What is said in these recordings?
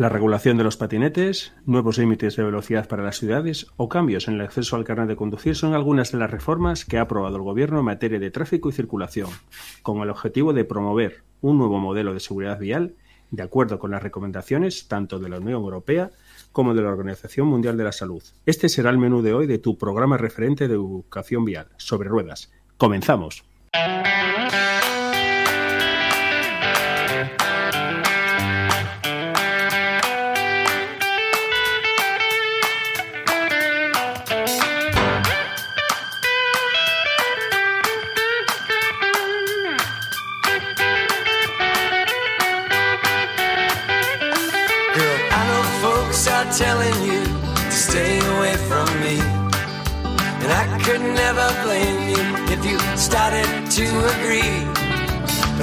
La regulación de los patinetes, nuevos límites de velocidad para las ciudades o cambios en el acceso al carnet de conducir son algunas de las reformas que ha aprobado el Gobierno en materia de tráfico y circulación, con el objetivo de promover un nuevo modelo de seguridad vial de acuerdo con las recomendaciones tanto de la Unión Europea como de la Organización Mundial de la Salud. Este será el menú de hoy de tu programa referente de educación vial sobre ruedas. Comenzamos.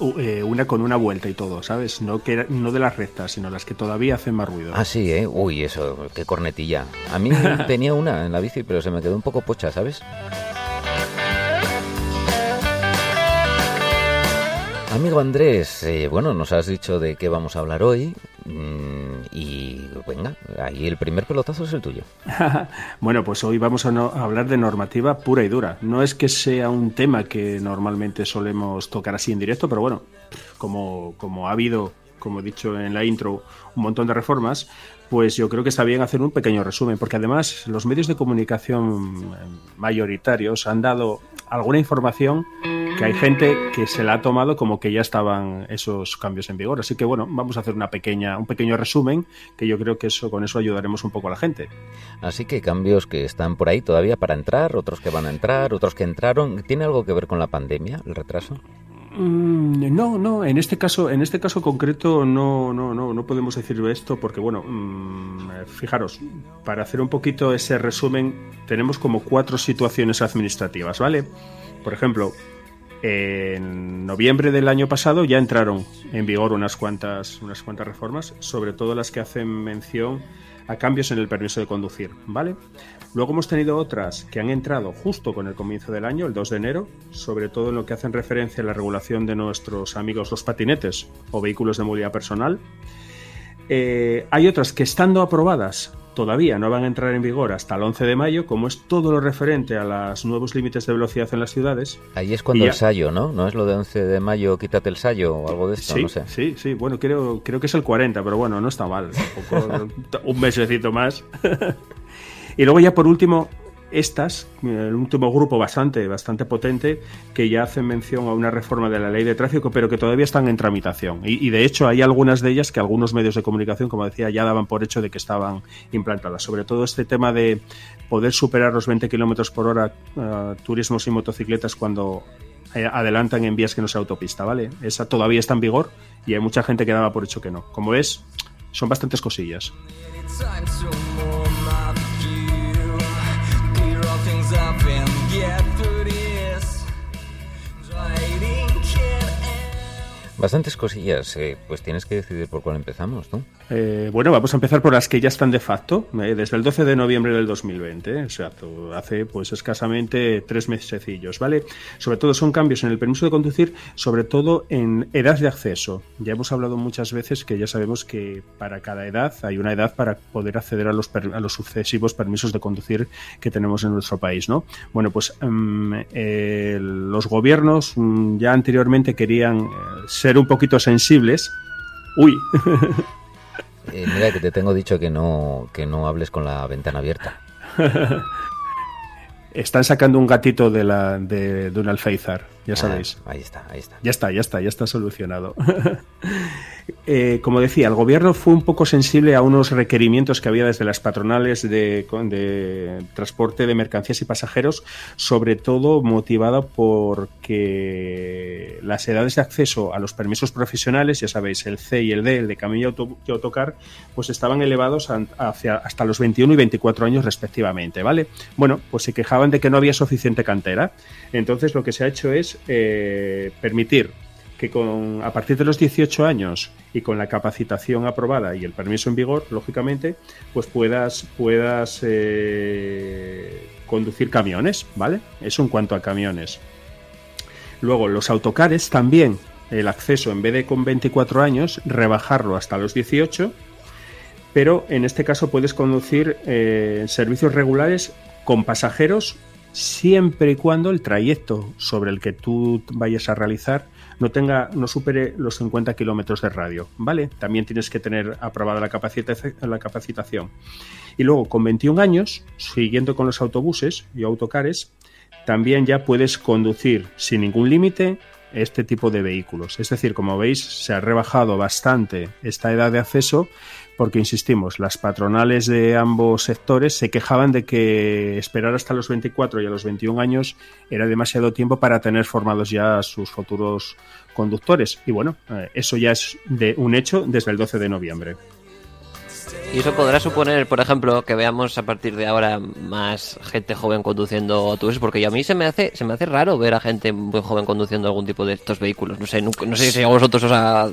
Eh, una con una vuelta y todo, ¿sabes? No, que, no de las rectas, sino las que todavía hacen más ruido. Ah, sí, ¿eh? Uy, eso, qué cornetilla. A mí tenía una en la bici, pero se me quedó un poco pocha, ¿sabes? Amigo Andrés, eh, bueno, nos has dicho de qué vamos a hablar hoy mm, y venga, ahí el primer pelotazo es el tuyo. bueno, pues hoy vamos a, a, hablar de normativa pura y dura. No es que sea un tema que normalmente solemos tocar así en directo, pero bueno, como, como ha habido, como he dicho en la intro, un montón de reformas, pues yo creo que está bien hacer un pequeño resumen, porque además los medios de comunicación mayoritarios han dado alguna información que hay gente que se la ha tomado como que ya estaban esos cambios en vigor. Así que bueno, vamos a hacer una pequeña, un pequeño resumen que yo creo que eso con eso ayudaremos un poco a la gente. Así que cambios que están por ahí todavía para entrar, otros que van a entrar, otros que entraron. ¿Tiene algo que ver con la pandemia, el retraso? Mm, no, no, en este caso, en este caso concreto no, no, no, no podemos decir esto porque bueno, mm, fijaros, para hacer un poquito ese resumen, tenemos como cuatro situaciones administrativas, ¿vale? Por ejemplo, en noviembre del año pasado ya entraron en vigor unas cuantas, unas cuantas reformas, sobre todo las que hacen mención a cambios en el permiso de conducir, ¿vale? Luego hemos tenido otras que han entrado justo con el comienzo del año, el 2 de enero, sobre todo en lo que hacen referencia a la regulación de nuestros amigos los patinetes o vehículos de movilidad personal. Eh, hay otras que estando aprobadas todavía no van a entrar en vigor hasta el 11 de mayo, como es todo lo referente a los nuevos límites de velocidad en las ciudades. Ahí es cuando el sallo, ¿no? ¿No es lo de 11 de mayo, quítate el sallo o algo de esto? Sí, no sé. sí, sí. Bueno, creo, creo que es el 40, pero bueno, no está mal. un mesecito más. y luego ya por último, estas, el último grupo bastante, bastante potente, que ya hacen mención a una reforma de la ley de tráfico, pero que todavía están en tramitación. Y, de hecho hay algunas de ellas que algunos medios de comunicación, como decía, ya daban por hecho de que estaban implantadas. Sobre todo este tema de poder superar los 20 kilómetros por hora uh, turismos y motocicletas cuando eh, adelantan en vías que no sea autopista, ¿vale? Esa todavía está en vigor y hay mucha gente que daba por hecho que no. Como ves, son bastantes cosillas. Bastantes cosillas, eh, pues tienes que decidir por cuál empezamos, ¿no? Eh, bueno, vamos a empezar por las que ya están de facto, eh, desde el 12 de noviembre del 2020, o sea, hace pues escasamente tres mesecillos, ¿vale? Sobre todo son cambios en el permiso de conducir, sobre todo en edad de acceso. Ya hemos hablado muchas veces que ya sabemos que para cada edad hay una edad para poder acceder a los, a los sucesivos permisos de conducir que tenemos en nuestro país, ¿no? Bueno, pues mm, los gobiernos mm, ya anteriormente querían ser ser un poquito sensibles. Uy. Eh, mira que te tengo dicho que no, que no hables con la ventana abierta. Están sacando un gatito de, la, de, un alféizar. Ya ah, sabéis. ahí está, ahí está. Ya está, ya está, ya está solucionado. Eh, como decía, el gobierno fue un poco sensible a unos requerimientos que había desde las patronales de, de transporte de mercancías y pasajeros, sobre todo motivado porque las edades de acceso a los permisos profesionales, ya sabéis, el C y el D, el de camino y, autocar, pues estaban elevados hacia, hasta los 21 y 24 años respectivamente, ¿vale? Bueno, pues se quejaban de que no había suficiente cantera. Entonces lo que se ha hecho es eh, permitir que con, a partir de los 18 años y con la capacitación aprobada y el permiso en vigor, lógicamente, pues puedas, puedas eh, conducir camiones, ¿vale? Eso en cuanto a camiones. Luego, los autocares también, el acceso en vez de con 24 años, rebajarlo hasta los 18, pero en este caso puedes conducir eh, servicios regulares con pasajeros siempre y cuando el trayecto sobre el que tú vayas a realizar no tenga, no supere los 50 kilómetros de radio, ¿vale? También tienes que tener aprobada la, la capacitación. Y luego, con 21 años, siguiendo con los autobuses y autocares, también ya puedes conducir sin ningún límite este tipo de vehículos. Es decir, como veis, se ha rebajado bastante esta edad de acceso porque, insistimos, las patronales de ambos sectores se quejaban de que esperar hasta los 24 y a los 21 años era demasiado tiempo para tener formados ya sus futuros conductores. Y bueno, eh, eso ya es de un hecho desde el 12 de noviembre. Y eso podrá suponer, por ejemplo, que veamos a partir de ahora más gente joven conduciendo autobuses, porque a mí se me hace se me hace raro ver a gente muy joven conduciendo algún tipo de estos vehículos. No sé, no, sé si a vosotros os ha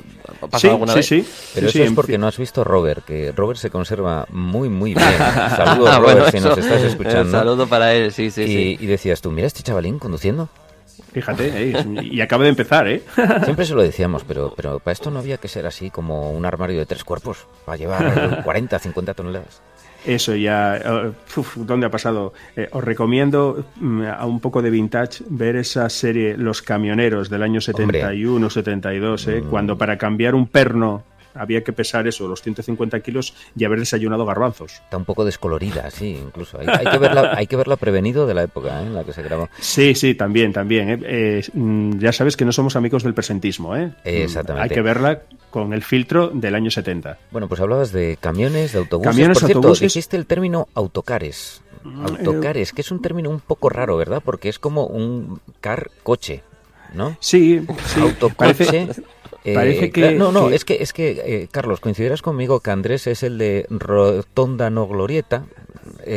pasado alguna vez. Sí, Pero eso es porque no has visto Robert, que Robert se conserva muy, muy bien. Saludos, Robert, si nos estás escuchando. saludo para él, sí, sí, sí. Y decías tú, mira este chavalín conduciendo. Fíjate, eh, y acaba de empezar, ¿eh? Siempre se lo decíamos, pero, pero para esto no había que ser así como un armario de tres cuerpos, para llevar 40, 50 toneladas. Eso ya, eh, ¿dónde ha pasado? Eh, os recomiendo mm, a un poco de vintage ver esa serie Los Camioneros del año 71, 72, ¿eh? Mm. cuando para cambiar un perno había que pesar eso, los 150 kilos y haber desayunado garbanzos. Está un poco descolorida, sí, incluso. Hay, que, verla, hay que verla prevenido de la época ¿eh? en la que se grabó. Sí, sí, también, también. ¿eh? Eh, mm, ya sabes que no somos amigos del presentismo. ¿eh? Exactamente. Hay que verla con el filtro del año 70. Bueno, pues hablabas de camiones, de autobuses. Camiones, Por cierto, autobuses. Existe el término autocares. Mm, autocares, que es un término un poco raro, ¿verdad? Porque es como un car coche, ¿no? Sí, sí. Autocoche. Parece eh, que, no, no, es que, es que eh, Carlos, coincidirás conmigo que Andrés es el de Rotonda no Glorieta.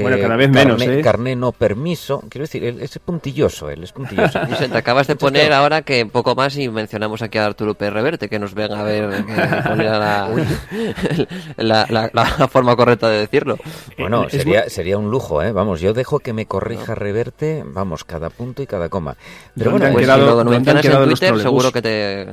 bueno, cada vez menos, ¿eh? Carné no permiso. Quiero decir, él es puntilloso, él es puntilloso. te acabas de poner ahora que poco más y mencionamos aquí a Arturo P. Reverte, que nos venga a ver la, la, forma correcta de decirlo. Bueno, sería, sería un lujo, ¿eh? Vamos, yo dejo que me corrija Reverte, vamos, cada punto y cada coma. Pero bueno, pues si lo mencionas en Twitter, seguro que te...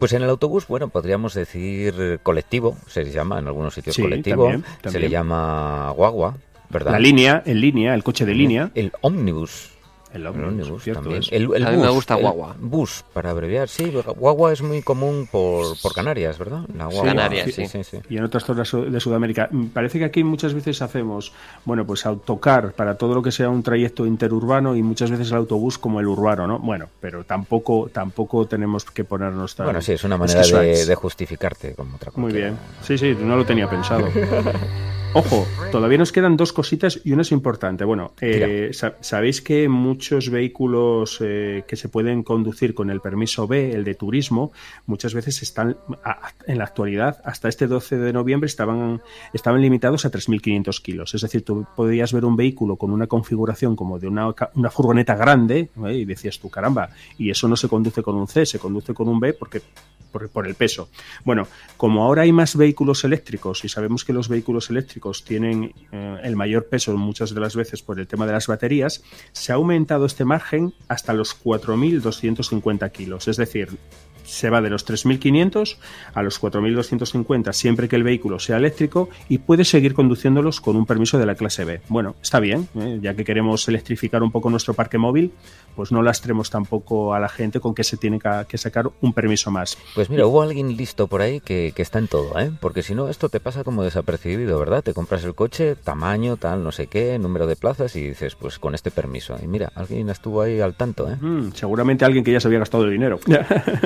Pues en el autobús, bueno, podríamos decir colectivo, se llama en algunos sitios colectivo, se le llama guagua, ¿verdad? La línea, en línea, el coche de línea. El ómnibus. El ómnibus, también. El, a mí me gusta guagua. bus, para abreviar. Sí, guagua es muy común por, por Canarias, ¿verdad? La guagua. Canarias, sí. Y en otras zonas de Sudamérica. Parece que aquí muchas veces hacemos, bueno, pues autocar para todo lo que sea un trayecto interurbano y muchas veces el autobús como el urbano, ¿no? Bueno, pero tampoco tampoco tenemos que ponernos tan... Bueno, sí, es una manera de, de, justificarte como otra cosa. Muy bien. Sí, sí, no lo tenía pensado. Ojo, todavía nos quedan dos cositas y una es importante. Bueno, eh, sabéis que muchos vehículos eh, que se pueden conducir con el permiso B, el de turismo, muchas veces están, en la actualidad, hasta este 12 de noviembre, estaban, estaban limitados a 3.500 kilos. Es decir, tú podías ver un vehículo con una configuración como de una, una furgoneta grande ¿eh? y decías tú, caramba, y eso no se conduce con un C, se conduce con un B porque por, el peso. Bueno, como ahora hay más vehículos eléctricos y sabemos que los vehículos eléctricos tienen eh, el mayor peso muchas de las veces por el tema de las baterías, se ha aumentado este margen hasta los 4.250 kilos. Es decir, se va de los 3.500 a los 4.250 siempre que el vehículo sea eléctrico y puede seguir conduciéndolos con un permiso de la clase B. Bueno, está bien, ¿eh? ya que queremos electrificar un poco nuestro parque móvil, pues no lastremos tampoco a la gente con que se tiene que sacar un permiso más. Pues mira, hubo alguien listo por ahí que, está en todo, ¿eh? porque si no esto te pasa como desapercibido, ¿verdad? Te compras el coche, tamaño, tal, no sé qué, número de plazas y dices, pues con este permiso. Y mira, alguien estuvo ahí al tanto, ¿eh? Mm, seguramente alguien que ya se había gastado el dinero.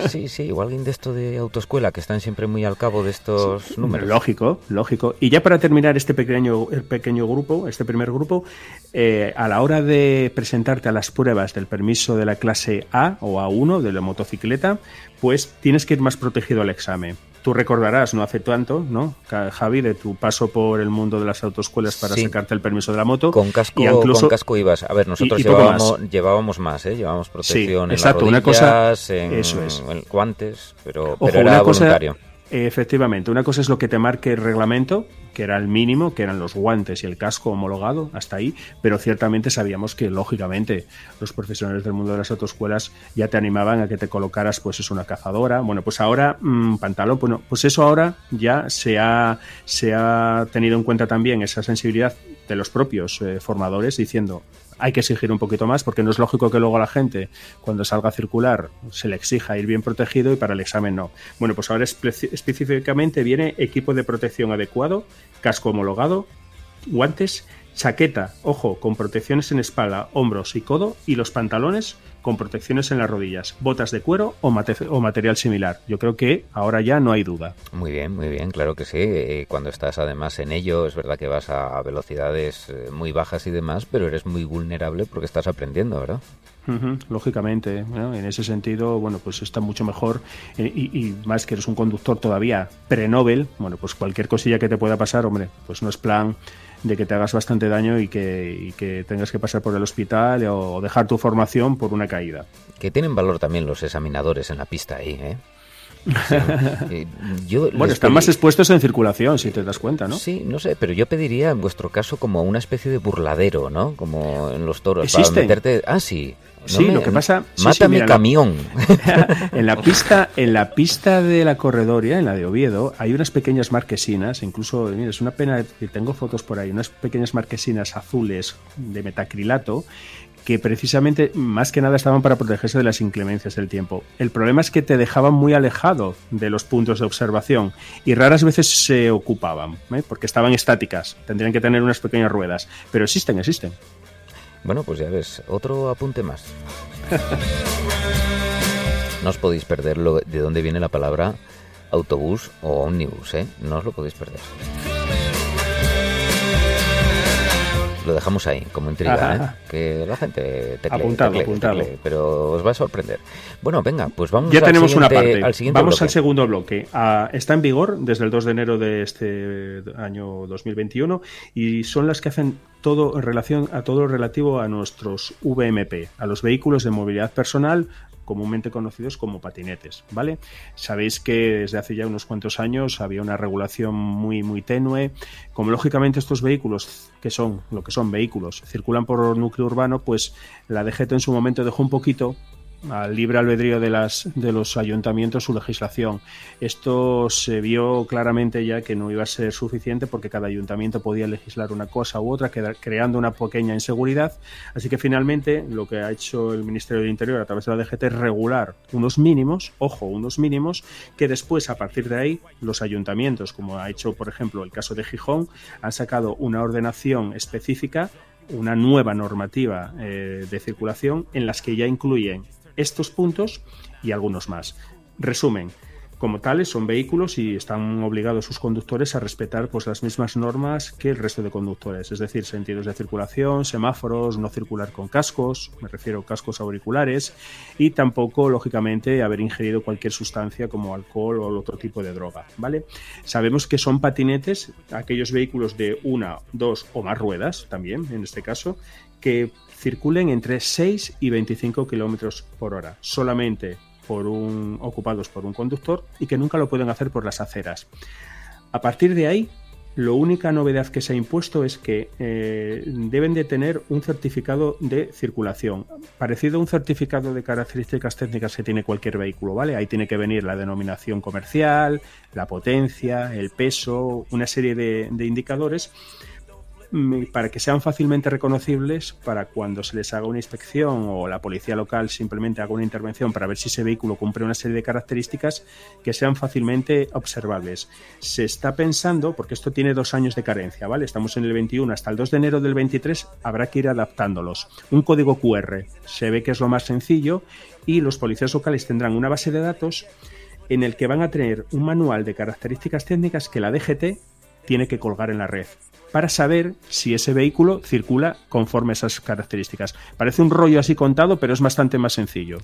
sí, sí, o alguien de esto de autoescuela que están siempre muy al cabo de estos números. Lógico, lógico. Y ya para terminar este pequeño, pequeño grupo, este primer grupo, eh, a la hora de presentarte a las pruebas del permiso de la clase A o A1 de la motocicleta, pues tienes que ir más protegido al examen. Tú recordarás, no hace tanto, ¿no, Javi, de tu paso por el mundo de las autoescuelas para sacarte el permiso de la moto. Con casco, incluso, con casco ibas. A ver, nosotros llevábamos, más. llevábamos más, ¿eh? Llevábamos protección en exacto, las rodillas, una cosa, en, eso es. guantes, pero, pero era voluntario. Efectivamente, una cosa es lo que te marque el reglamento, que era el mínimo, que eran los guantes y el casco homologado, hasta ahí, pero ciertamente sabíamos que, lógicamente, los profesionales del mundo de las autoescuelas ya te animaban a que te colocaras, pues es una cazadora. Bueno, pues ahora, mmm, pantalón, bueno, pues eso ahora ya se ha, se ha tenido en cuenta también esa sensibilidad de los propios eh, formadores diciendo, hay que exigir un poquito más porque no es lógico que luego la gente cuando salga a circular se le exija ir bien protegido y para el examen no. Bueno, pues ahora específicamente viene equipo de protección adecuado, casco homologado, guantes, chaqueta, ojo, con protecciones en espalda, hombros y codo y los pantalones con protecciones en las rodillas, botas de cuero o, material similar. Yo creo que ahora ya no hay duda. Muy bien, muy bien, claro que sí. Eh, cuando estás además en ello, es verdad que vas a velocidades eh, muy bajas y demás, pero eres muy vulnerable porque estás aprendiendo, ¿verdad? Lógicamente, en ese sentido, bueno, pues está mucho mejor eh, y, y, más que eres un conductor todavía pre-Nobel, bueno, pues cualquier cosilla que te pueda pasar, hombre, pues no es plan de que te hagas bastante daño y que, tengas que pasar por el hospital o dejar tu formación por una caída. Que tienen valor también los examinadores en la pista ahí, ¿eh? eh bueno, están más expuestos en circulación, si te das cuenta, ¿no? Sí, no sé, pero yo pediría en vuestro caso como una especie de burladero, ¿no? Como en los toros. Para meterte... Ah, sí sí, lo que pasa. Mata mi camión. en la pista, en la pista de la corredoria, en la de Oviedo, hay unas pequeñas marquesinas, incluso, mira, es una pena que tengo fotos por ahí, unas pequeñas marquesinas azules de metacrilato que precisamente más que nada estaban para protegerse de las inclemencias del tiempo. El problema es que te dejaban muy alejado de los puntos de observación y raras veces se ocupaban, ¿eh? porque estaban estáticas, tendrían que tener unas pequeñas ruedas, pero existen, existen. Bueno, pues ya ves, otro apunte más. no os podéis perder lo, de dónde viene la palabra autobús o ómnibus, ¿eh? No os lo podéis perder. Lo dejamos ahí, como intriga, ¿eh? Que la gente te apuntado, apuntado. pero os va a sorprender. Bueno, venga, pues vamos ya tenemos una parte. al siguiente Vamos al segundo bloque. Ah, está en vigor desde el 2 de enero de este año 2021 y son las que hacen todo en relación a todo lo relativo a nuestros VMP, a los vehículos de movilidad personal comúnmente conocidos como patinetes, ¿vale? Sabéis que desde hace ya unos cuantos años había una regulación muy muy tenue, como lógicamente estos vehículos que son lo que son vehículos circulan por núcleo urbano, pues la DGT en su momento dejó un poquito al libre albedrío de, las, de los ayuntamientos su legislación. Esto se vio claramente ya que no iba a ser suficiente porque cada ayuntamiento podía legislar una cosa u otra, creando una pequeña inseguridad. Así que finalmente lo que ha hecho el Ministerio del Interior a través de la DGT es regular unos mínimos, ojo, unos mínimos, que después a partir de ahí los ayuntamientos, como ha hecho por ejemplo el caso de Gijón, han sacado una ordenación específica una nueva normativa eh, de circulación en las que ya incluyen estos puntos y algunos más. Resumen, como tales son vehículos y están obligados sus conductores a respetar pues las mismas normas que el resto de conductores, es decir, sentidos de circulación, semáforos, no circular con cascos, me refiero a cascos auriculares y tampoco lógicamente haber ingerido cualquier sustancia como alcohol o otro tipo de droga, ¿vale? Sabemos que son patinetes, aquellos vehículos de una, dos o más ruedas también en este caso que circulen entre 6 y 25 kilómetros por hora, solamente por un, ocupados por un conductor y que nunca lo pueden hacer por las aceras. A partir de ahí, Lo única novedad que se ha impuesto es que eh, deben de tener un certificado de circulación, parecido a un certificado de características técnicas que tiene cualquier vehículo, ¿vale? Ahí tiene que venir la denominación comercial, la potencia, el peso, una serie de, indicadores para que sean fácilmente reconocibles para cuando se les haga una inspección o la policía local simplemente haga una intervención para ver si ese vehículo cumple una serie de características que sean fácilmente observables. Se está pensando, porque esto tiene dos años de carencia, ¿vale? Estamos en el 21, hasta el 2 de enero del 23 habrá que ir adaptándolos. Un código QR se ve que es lo más sencillo y los policías locales tendrán una base de datos en el que van a tener un manual de características técnicas que la DGT tiene que colgar en la red para saber si ese vehículo circula conforme a esas características. Parece un rollo así contado, pero es bastante más sencillo.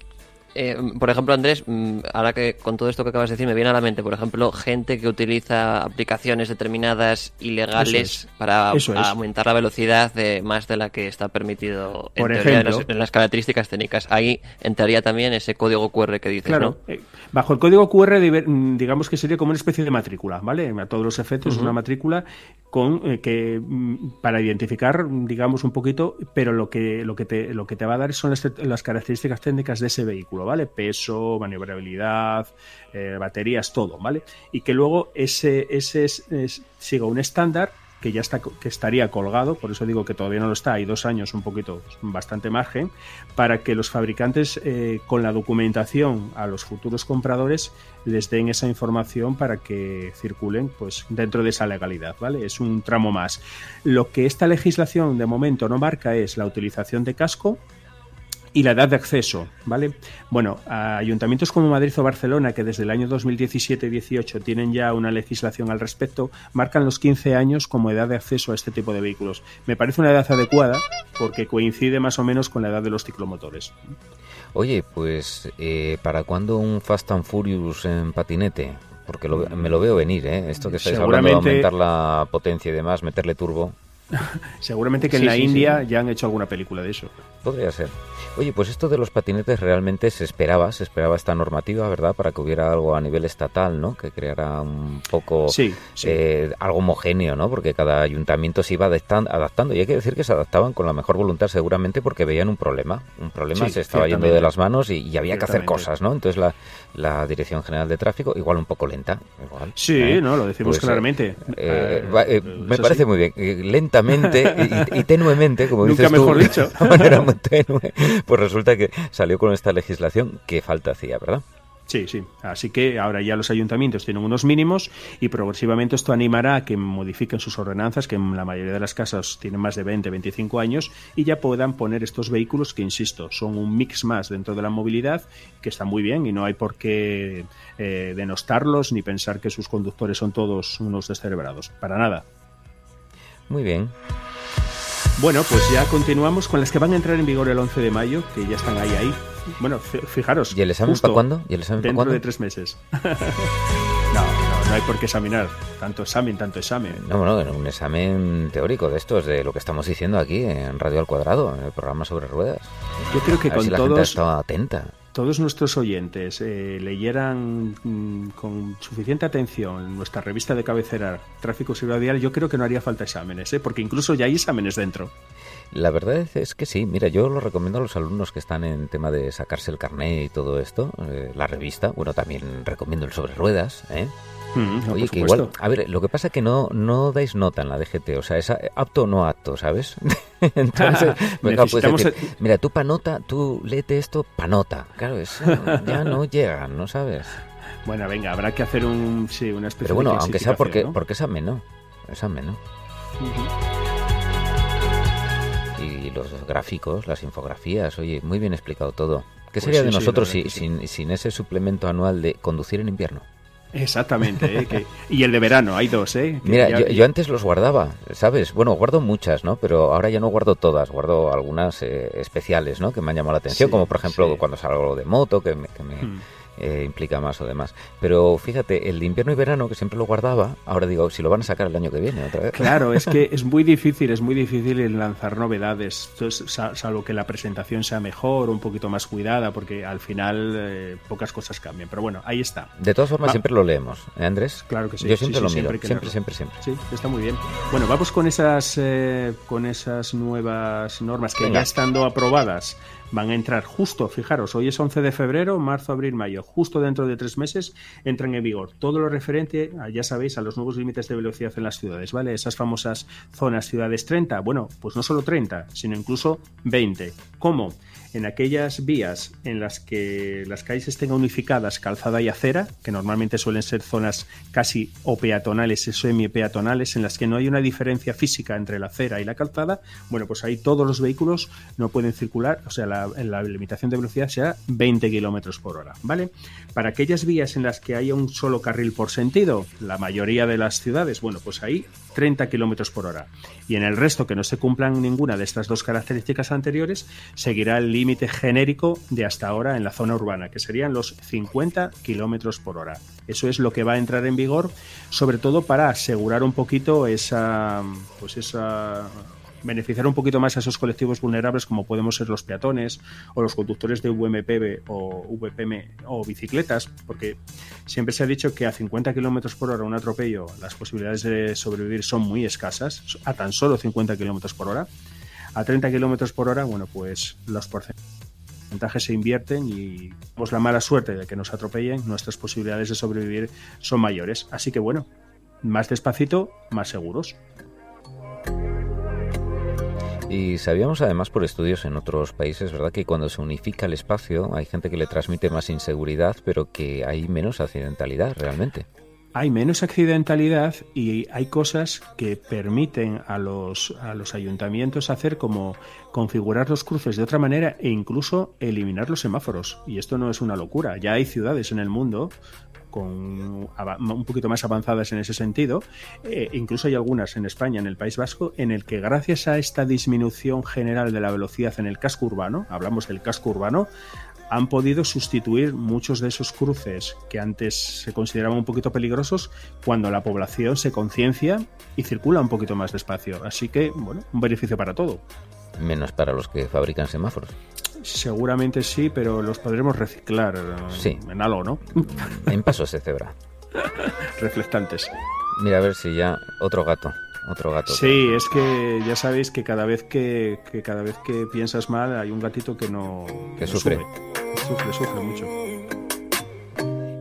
Eh, por ejemplo, Andrés, mm, ahora que con todo esto que acabas de decir me viene a la mente, por ejemplo, gente que utiliza aplicaciones determinadas ilegales para aumentar la velocidad de más de la que está permitido en, en, las, características técnicas. Ahí entraría también ese código QR que dices, claro, eh, bajo el código QR, mm, digamos que sería como una especie de matrícula, ¿vale? A todos los efectos, una matrícula con eh, que mm, para identificar, digamos, un poquito, pero lo que lo que te lo que te va a dar son las características técnicas de ese vehículo. ¿Vale? Peso, maniobrabilidad, eh, baterías, todo, ¿vale? Y que luego ese, ese siga un estándar que ya está que estaría colgado, por eso digo que todavía no lo está, hay dos años, un poquito, bastante margen, para que los fabricantes eh, con la documentación a los futuros compradores les den esa información para que circulen pues dentro de esa legalidad, ¿vale? Es un tramo más. Lo que esta legislación de momento no marca es la utilización de casco, y la edad de acceso, ¿vale? Bueno, ayuntamientos como Madrid o Barcelona, que desde el año 2017-18 tienen ya una legislación al respecto, marcan los 15 años como edad de acceso a este tipo de vehículos. Me parece una edad adecuada porque coincide más o menos con la edad de los ciclomotores. Oye, pues, eh, ¿para cuándo un Fast and Furious en patinete? Porque me lo veo venir, ¿eh? Esto que estáis hablando de aumentar la potencia y demás, meterle turbo. Seguramente que en la India ya han hecho alguna película de eso. Podría ser. Oye, pues esto de los patinetes realmente se esperaba, se esperaba esta normativa, ¿verdad? Para que hubiera algo a nivel estatal, ¿no? Que creara un poco eh, algo homogéneo, ¿no? Porque cada ayuntamiento se iba adaptando y hay que decir que se adaptaban con la mejor voluntad seguramente porque veían un problema. Un problema se estaba yendo de las manos y, había que hacer cosas, ¿no? Entonces la, la Dirección General de Tráfico, igual un poco lenta. Igual, sí, ¿eh? no, lo decimos pues, claramente. Eh, me parece muy bien. Lentamente y, tenuemente, como Nunca dices mejor dicho. pues resulta que salió con esta legislación que falta hacía, ¿verdad? Sí, sí. Así que ahora ya los ayuntamientos tienen unos mínimos y progresivamente esto animará a que modifiquen sus ordenanzas, que en la mayoría de las casas tienen más de 20, 25 años, y ya puedan poner estos vehículos que, insisto, son un mix más dentro de la movilidad, que está muy bien y no hay por qué eh, denostarlos ni pensar que sus conductores son todos unos descerebrados. Para nada. Muy bien. Bueno, pues ya continuamos con las que van a entrar en vigor el 11 de mayo, que ya están ahí, ahí. Bueno, fijaros. ¿Y el examen para cuándo? ¿Y el examen dentro de tres meses. no, no, no hay por qué examinar. Tanto examen, tanto examen. No, bueno, un examen teórico de estos, de lo que estamos diciendo aquí en Radio al Cuadrado, en el programa sobre ruedas. Yo creo que con si la todos... Gente atenta todos nuestros oyentes eh, leyeran mm, con suficiente atención nuestra revista de cabecera Tráfico Seguridad yo creo que no haría falta exámenes, ¿eh? porque incluso ya hay exámenes dentro. La verdad es que sí, mira, yo lo recomiendo a los alumnos que están en tema de sacarse el carné y todo esto, eh, la revista, bueno, también recomiendo el sobre ruedas, ¿eh? Mm, Oye, que igual, a ver, lo que pasa es que no, no dais nota en la DGT, o sea, es apto o no apto, ¿sabes? Entonces, decir, mira, tú panota, tú léete esto, panota. Claro, eso ya no llega, ¿no sabes? Bueno, venga, habrá que hacer un, sí, una especie Pero bueno, aunque sea porque, porque es ameno, es ameno. Y los gráficos, las infografías, oye, muy bien explicado todo. ¿Qué pues sería de nosotros sin, sin ese suplemento anual de conducir en invierno? Exactamente, ¿eh? y el de verano, hay dos, ¿eh? Mira, yo, antes los guardaba, ¿sabes? Bueno, guardo muchas, ¿no? Pero ahora ya no guardo todas, guardo algunas eh, especiales, ¿no? Que me han llamado la atención, como por ejemplo cuando salgo de moto, que me, hmm. Eh, implica más o demás. Pero fíjate, el de invierno y verano, que siempre lo guardaba, ahora digo, si lo van a sacar el año que viene otra vez. Claro, es que es muy difícil, es muy difícil lanzar novedades, salvo que la presentación sea mejor, un poquito más cuidada, porque al final eh, pocas cosas cambian. Pero bueno, ahí está. De todas formas, siempre lo leemos, ¿eh, Andrés? Claro que sí. Yo siempre lo miro, siempre, siempre, siempre, siempre, Sí, está muy bien. Bueno, vamos con esas, con esas nuevas normas que ya estando aprobadas van a entrar justo, fijaros, hoy es 11 de febrero, marzo, abril, mayo, justo dentro de tres meses entran en vigor todo lo referente, ya sabéis, a los nuevos límites de velocidad en las ciudades, ¿vale? Esas famosas zonas ciudades 30, bueno, pues no solo 30, sino incluso 20. ¿Cómo? En aquellas vías en las que las calles estén unificadas, calzada y acera, que normalmente suelen ser zonas casi o peatonales o semi-peatonales, en las que no hay una diferencia física entre la acera y la calzada, bueno, pues ahí todos los vehículos no pueden circular, o sea, la, la limitación de velocidad será 20 kilómetros por hora, ¿vale? Para aquellas vías en las que haya un solo carril por sentido, la mayoría de las ciudades, bueno, pues ahí 30 kilómetros por hora. Y en el resto que no se cumplan ninguna de estas dos características anteriores, seguirá el límite genérico de hasta ahora en la zona urbana, que serían los 50 kilómetros por hora. Eso es lo que va a entrar en vigor, sobre todo para asegurar un poquito esa, pues esa beneficiar un poquito más a esos colectivos vulnerables como podemos ser los peatones o los conductores de VMP o VPM o bicicletas, porque siempre se ha dicho que a 50 kilómetros por hora un atropello las posibilidades de sobrevivir son muy escasas, a tan solo 50 kilómetros por hora. A 30 kilómetros por hora, bueno, pues los porcentajes se invierten y pues la mala suerte de que nos atropellen, nuestras posibilidades de sobrevivir son mayores. Así que bueno, más despacito, más seguros. Y sabíamos además por estudios en otros países, ¿verdad?, que cuando se unifica el espacio hay gente que le transmite más inseguridad, pero que hay menos accidentalidad realmente. Hay menos accidentalidad y hay cosas que permiten a los, a los ayuntamientos hacer como configurar los cruces de otra manera e incluso eliminar los semáforos. Y esto no es una locura. Ya hay ciudades en el mundo con un poquito más avanzadas en ese sentido. Eh, incluso hay algunas en España, en el País Vasco, en el que gracias a esta disminución general de la velocidad en el casco urbano, hablamos del casco urbano, han podido sustituir muchos de esos cruces que antes se consideraban un poquito peligrosos cuando la población se conciencia y circula un poquito más despacio. Así que, bueno, un beneficio para todo. Menos para los que fabrican semáforos. Seguramente sí, pero los podremos reciclar sí. en algo, ¿no? En pasos de cebra. Reflectantes. Mira, a ver si ya otro gato. Otro gato. Sí, es que ya sabéis que cada vez que, cada vez que piensas mal hay un gatito que no que sufre. Sufre, sufre mucho.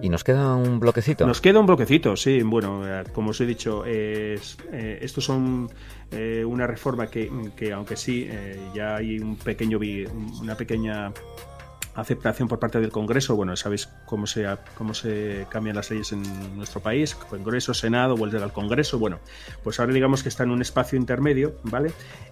¿Y nos queda un bloquecito? Nos queda un bloquecito, sí. Bueno, eh, como os he dicho, eh, estos son eh, una reforma que, que aunque sí, ya hay un pequeño, una pequeña aceptación por parte del Congreso. Bueno, sabéis cómo se, cómo se cambian las leyes en nuestro país, Congreso, Senado, vuelve al Congreso. Bueno, pues ahora digamos que está en un espacio intermedio, ¿vale?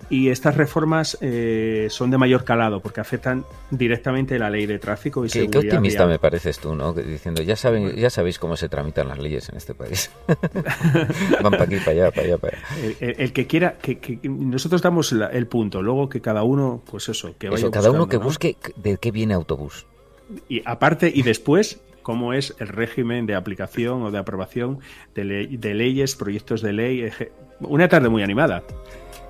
Y estas reformas eh, son de mayor calado porque afectan directamente la ley de tráfico y qué, seguridad. Qué optimista me pareces tú, ¿no? Diciendo, ya, saben, ya sabéis cómo se tramitan las leyes en este país. Van para aquí, para allá, para allá, para allá. El, que quiera, que, nosotros damos el punto, luego que cada uno, pues eso, que vaya Eso, cada uno que busque de qué viene autobús. Y aparte, y después, cómo es el régimen de aplicación o de aprobación de, leyes, proyectos de ley. Una tarde muy animada.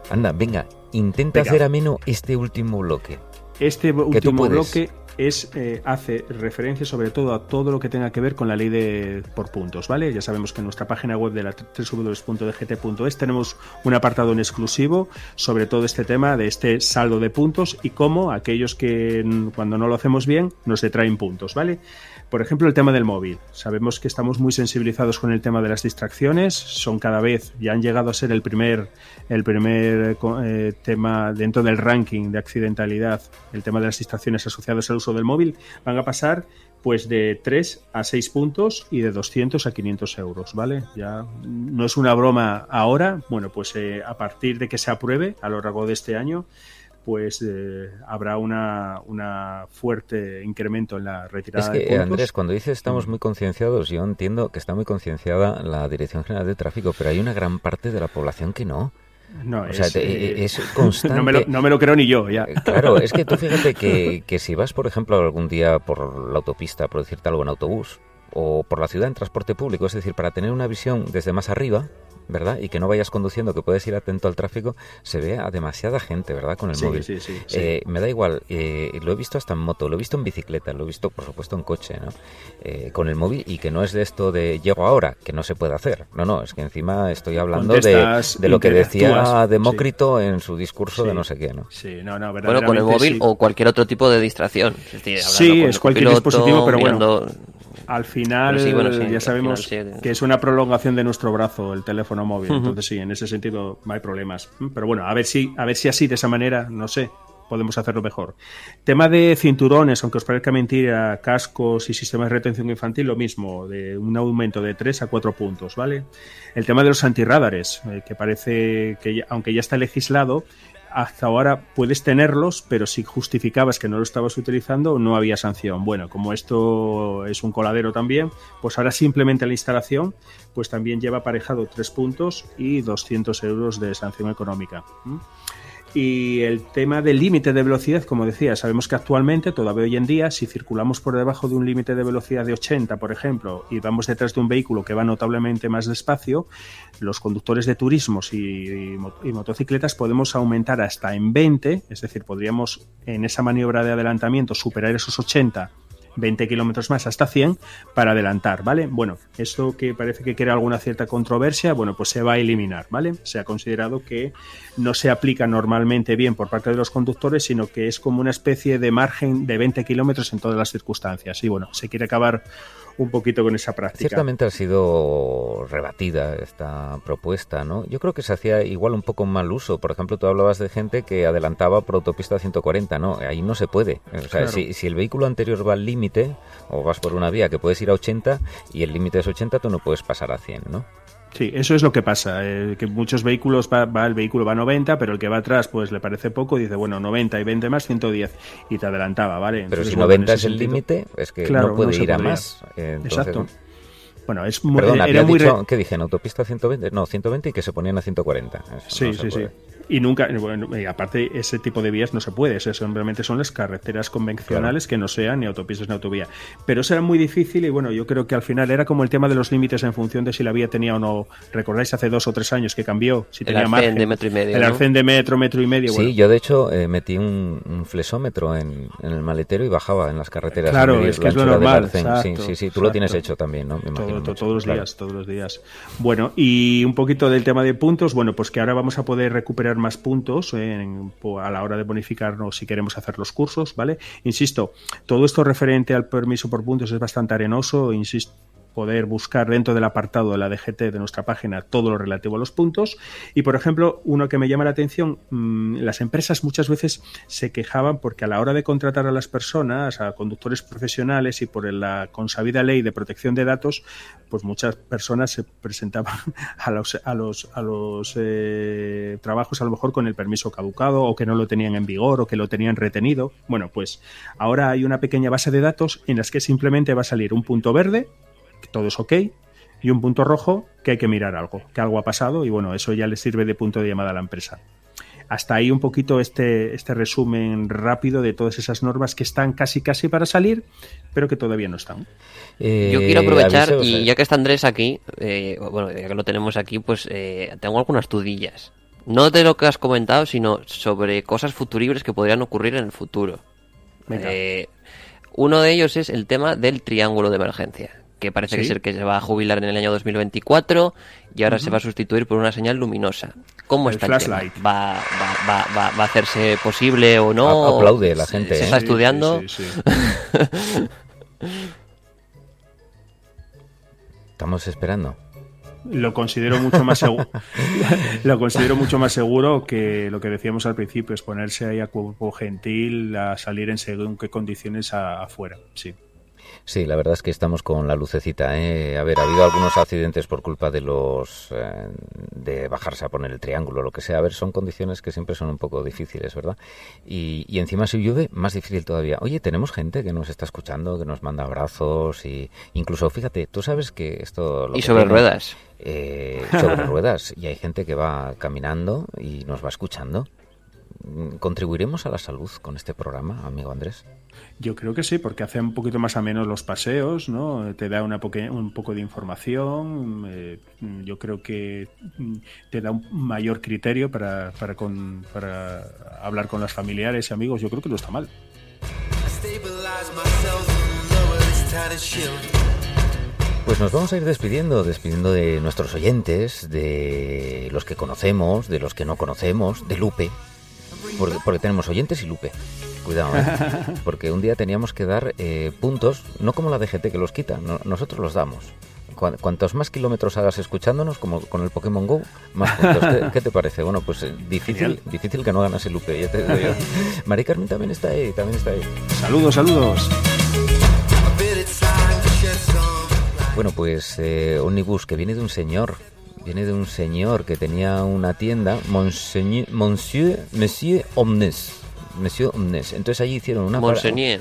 Anda, venga, intenta hacer ameno este último bloque. Este último bloque es, eh, hace referencia sobre todo a todo lo que tenga que ver con la ley de por puntos, ¿vale? Ya sabemos que en nuestra página web de la www.dgt.es tenemos un apartado en exclusivo sobre todo este tema de este saldo de puntos y cómo aquellos que cuando no lo hacemos bien nos detraen puntos, ¿vale? Por ejemplo, el tema del móvil. Sabemos que estamos muy sensibilizados con el tema de las distracciones. Son cada vez, ya han llegado a ser el primer, el primer eh, tema dentro del ranking de accidentalidad, el tema de las distracciones asociadas al uso del móvil. Van a pasar pues de 3 a 6 puntos y de 200 a 500 euros, ¿vale? Ya no es una broma ahora. Bueno, pues eh, a partir de que se apruebe a lo largo de este año, pues eh, habrá una, una, fuerte incremento en la retirada es que, de puntos. Andrés, cuando dices estamos mm. muy concienciados, yo entiendo que está muy concienciada la Dirección General de Tráfico, pero hay una gran parte de la población que no. No, o sea, es, te- eh, es constante. No me, lo, no me lo creo ni yo, ya. Claro, es que tú fíjate que, que si vas, por ejemplo, algún día por la autopista, por decirte algo, en autobús, o por la ciudad en transporte público, es decir, para tener una visión desde más arriba, ¿verdad? Y que no vayas conduciendo, que puedes ir atento al tráfico, se ve a demasiada gente, ¿verdad? Con el Sí, móvil. sí, sí, sí. Eh, me da igual, eh, lo he visto hasta en moto, lo he visto en bicicleta, lo he visto, por supuesto, en coche, ¿no? Eh, con el móvil y que no es de esto de llego ahora, que no se puede hacer. No, no, es que encima estoy hablando de, de lo que decía Demócrito en su discurso de no sé qué, ¿no? Sí, no, no, Bueno, con el móvil sí. o cualquier otro tipo de distracción. Es decir, hablando Sí, con es cualquier copiloto, dispositivo, pero bueno, mirando- Al final, Pero sí, bueno, sí, ya sabemos final sí. que es una prolongación de nuestro brazo, el teléfono móvil. Entonces, sí, en ese sentido no hay problemas. Pero bueno, a ver si, a ver si así, de esa manera, no sé, podemos hacerlo mejor. Tema de cinturones, aunque os parezca mentira, cascos y sistemas de retención infantil, lo mismo, de un aumento de 3 a 4 puntos, ¿vale? El tema de los antirrádares, eh, que parece que, ya- aunque ya está legislado, hasta ahora puedes tenerlos, pero si justificabas que no lo estabas utilizando, no había sanción. Bueno, como esto es un coladero también, pues ahora simplemente la instalación, pues también lleva aparejado tres puntos y 200 euros de sanción económica. Y el tema del límite de velocidad, como decía, sabemos que actualmente, todavía hoy en día, si circulamos por debajo de un límite de velocidad de 80, por ejemplo, y vamos detrás de un vehículo que va notablemente más despacio, los conductores de turismos y, y mo- y motocicletas podemos aumentar hasta en 20, es decir, podríamos en esa maniobra de adelantamiento superar esos 80 20 kilómetros más hasta 100 para adelantar, ¿vale? Bueno, esto que parece que crea alguna cierta controversia, bueno, pues se va a eliminar, ¿vale? Se ha considerado que no se aplica normalmente bien por parte de los conductores, sino que es como una especie de margen de 20 kilómetros en todas las circunstancias. Y bueno, se quiere acabar un poquito con esa práctica. Ciertamente ha sido rebatida esta propuesta, ¿no? Yo creo que se hacía igual un poco mal uso. Por ejemplo, tú hablabas de gente que adelantaba por autopista a 140, ¿no? Ahí no se puede. O sea, Claro. si, si el vehículo anterior va al límite, o vas por una vía que puedes ir a 80 y el límite es 80, tú no puedes pasar a 100, ¿no? Sí, eso es lo que pasa, eh, que muchos vehículos va, va- el vehículo va a 90, pero el que va atrás pues le parece poco y dice, bueno, 90 y 20 más 110 y te adelantaba, ¿vale? Pero Entonces, si bueno, en 90 ese es el límite, es que Claro, no puede no ir a más. Entonces- Exacto. Bueno, es muy, Perdón, era muy re- dicho, ¿qué dije? ¿En autopista 120? No, 120 y que se ponían a 140. Eso Sí, no sí, sí. Y nunca, bueno, y aparte, ese tipo de vías no se puede, eso simplemente son las carreteras convencionales que no sean ni autopistas ni autovía. Pero eso era muy difícil y bueno, yo creo que al final era como el tema de los límites en función de si la vía tenía o no. ¿Recordáis hace dos o tres años que cambió? Si El tenía margen. de metro y medio, El ¿no? arcén de metro, metro y medio. Sí, bueno. yo de hecho eh, metí un, un flexómetro en, en el maletero y bajaba en las carreteras. Claro, es que es lo normal, exacto, sí, sí, sí, tú lo tienes hecho también, ¿no? Me Todo- todos los claro. días, todos los días. Bueno, y un poquito del tema de puntos, bueno, pues que ahora vamos a poder recuperar más puntos en- a la hora de bonificarnos si queremos hacer los cursos, ¿vale? Insisto, todo esto referente al permiso por puntos es bastante arenoso, insisto poder buscar dentro del apartado de la DGT de nuestra página todo lo relativo a los puntos. Y, por ejemplo, uno que me llama la atención, mmm, las empresas muchas veces se quejaban porque a la hora de contratar a las personas, a conductores profesionales y por la consabida ley de protección de datos, pues muchas personas se presentaban a los, a los, a los eh, trabajos a lo mejor con el permiso caducado o que no lo tenían en vigor o que lo tenían retenido. Bueno, pues ahora hay una pequeña base de datos en las que simplemente va a salir un punto verde, todo es ok, y un punto rojo que hay que mirar algo, que algo ha pasado y bueno, eso ya le sirve de punto de llamada a la empresa. Hasta ahí un poquito este, este resumen rápido de todas esas normas que están casi casi para salir, pero que todavía no están. Eh, Yo quiero aprovechar, aviso, y ya que está Andrés aquí, eh, bueno, ya que lo tenemos aquí, pues eh, tengo algunas dudillas. No de lo que has comentado, sino sobre cosas futuribles que podrían ocurrir en el futuro. Venga. Eh, uno de ellos es el tema del triángulo de emergencia, que parece que Sí. es el que se va a jubilar en el año 2024 y ahora se va a sustituir por una señal luminosa. ¿Cómo El está el tema? flashlight. ¿Va, va, va, va, va a hacerse posible o no? A- aplaude la ¿Se- gente, ¿Se ¿eh? está estudiando? sí, sí, sí. Estamos esperando. Lo considero mucho más seguro. lo considero mucho más seguro que lo que decíamos al principio, es ponerse ahí a cuerpo gentil, a salir en según qué condiciones afuera. Sí. Sí, la verdad es que estamos con la lucecita. ¿eh? A ver, ha habido algunos accidentes por culpa de los eh, de bajarse a poner el triángulo, lo que sea. A ver, son condiciones que siempre son un poco difíciles, ¿verdad? Y, y encima si llueve, más difícil todavía. Oye, tenemos gente que nos está escuchando, que nos manda abrazos y incluso, fíjate, tú sabes que esto... y sobre ruedas. Eh, sobre ruedas. Y hay gente que va caminando y nos va escuchando. ¿Contribuiremos a la salud con este programa, amigo Andrés? Yo creo que sí, porque hace un poquito más a menos los paseos, ¿no? Te da una un poco de información. Eh, yo creo que te da un mayor criterio para, para, con, para hablar con las familiares y amigos. Yo creo que no está mal. Pues nos vamos a ir despidiendo, despidiendo de nuestros oyentes, de los que conocemos, de los que no conocemos, de Lupe, porque, porque tenemos oyentes y Lupe. Cuidado, ¿eh? porque un día teníamos que dar eh, puntos, no como la DGT que los quita, nosotros los damos. Cuantos más kilómetros hagas escuchándonos, como con el Pokémon Go, más puntos. ¿Qué, te parece? Bueno, pues eh, difícil, difícil que no ganas el Lupe, ya te digo. Mari Carmen también está ahí, también está ahí. Saludos, saludos. Bueno, pues eh, Omnibus, que viene de un señor, viene de un señor que tenía una tienda, Monsieur, Monsieur, Monsieur Omnes. Monsieur Omnes. Entonces allí hicieron una... Monseigneur.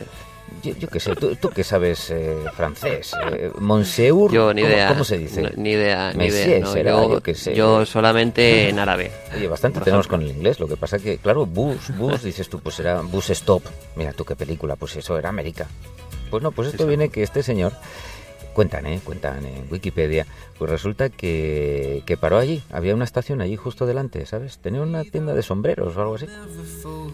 Yo, yo qué sé, tú, tú que sabes eh, francés, eh, Monsieur, Yo ni ¿cómo, idea. ¿cómo se dice? No, ni idea, ni idea. no, será, yo, yo qué sé. yo solamente en árabe. Oye, bastante tenemos ejemplo. con el inglés, lo que pasa que, claro, bus, bus, dices tú, pues era bus stop. Mira tú qué película, pues eso era América. Pues no, pues esto viene que este señor, cuentan, ¿eh? Cuentan en Wikipedia, pues resulta que, que paró allí, había una estación allí justo delante, ¿sabes? Tenía una tienda de sombreros o algo así.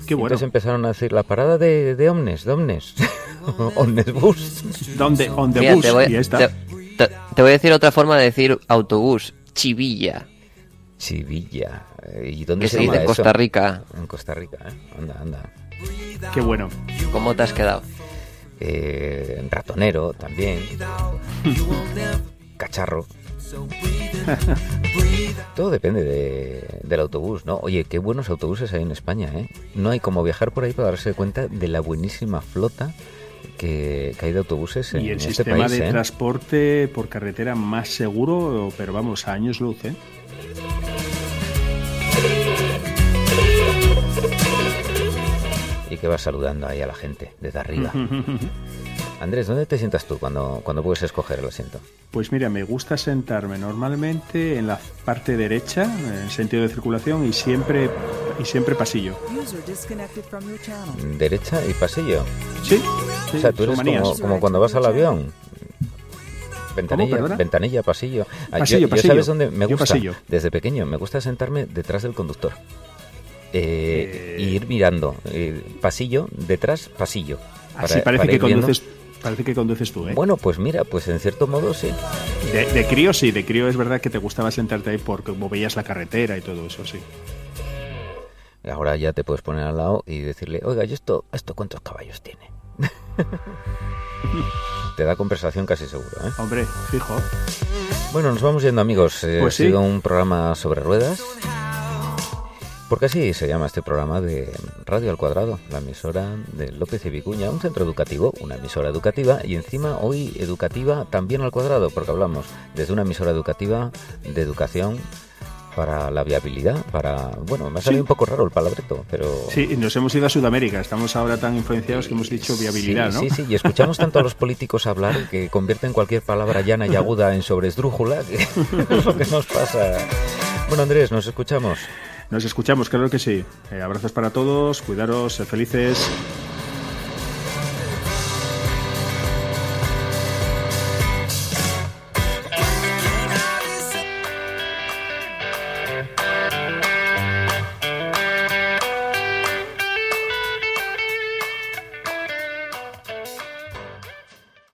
Qué bueno. Entonces empezaron a decir, la parada de, de Omnes, de Omnes, Omnes Bus. ¿Dónde? On the Mira, bus. te, voy, y ahí está. te- voy a decir otra forma de decir autobús. Chivilla. Eh, ¿Y dónde se llama dice en? Costa Rica. En Costa Rica, ¿eh? Anda, anda. Qué bueno. ¿Cómo te has quedado? Eh, ratonero también, cacharro. Todo depende de- del autobús, ¿no? Oye, qué buenos autobuses hay en España, ¿eh? No hay como viajar por ahí para darse cuenta de la buenísima flota que, que hay de autobuses en, Y el este sistema país, de ¿eh? transporte por carretera más seguro, pero vamos, a años luz, ¿eh? Y que vas saludando ahí a la gente desde arriba. Andrés, ¿dónde te sientas tú cuando, cuando puedes escoger el asiento? Pues mira, me gusta sentarme normalmente en la parte derecha, en sentido de circulación, y siempre, y siempre pasillo. Derecha y pasillo. Sí, sí, O sea, tú eres como, como cuando vas al avión. Ventanilla, ventanilla, pasillo. Ah, yo- Pasillo, yo, pasillo. sabes dónde me gusta. pasillo. Desde pequeño me gusta sentarme detrás del conductor. Eh, Eh. Ir mirando. eh, pasillo, detrás, pasillo. Así Para- parece para que conduces, parece que conduces tú, ¿eh? Bueno, pues mira, pues en cierto modo sí. De, de crío sí, de crío es verdad que te gustaba sentarte ahí porque como veías la carretera y todo eso, sí. Ahora ya te puedes poner al lado y decirle, oiga, ¿y esto, esto cuántos caballos tiene? te da conversación casi seguro, ¿eh? Hombre, fijo. Bueno, nos vamos yendo amigos. Pues ha sí. sido un programa sobre ruedas. Porque así se llama este programa de Radio al Cuadrado, la emisora de López y Vicuña, un centro educativo, una emisora educativa y encima hoy educativa también al cuadrado, porque hablamos desde una emisora educativa de educación para la viabilidad, para... Bueno, me ha salido Sí. un poco raro el palabreto, pero... Sí, y nos hemos ido a Sudamérica. Estamos ahora tan influenciados que hemos dicho viabilidad, sí, ¿no? Sí, sí, y escuchamos tanto a los políticos hablar que convierten cualquier palabra llana y aguda en sobresdrújula, que es lo que nos pasa. Bueno, Andrés, nos escuchamos. Nos escuchamos, claro que sí. Eh, abrazos para todos, cuidaros, felices.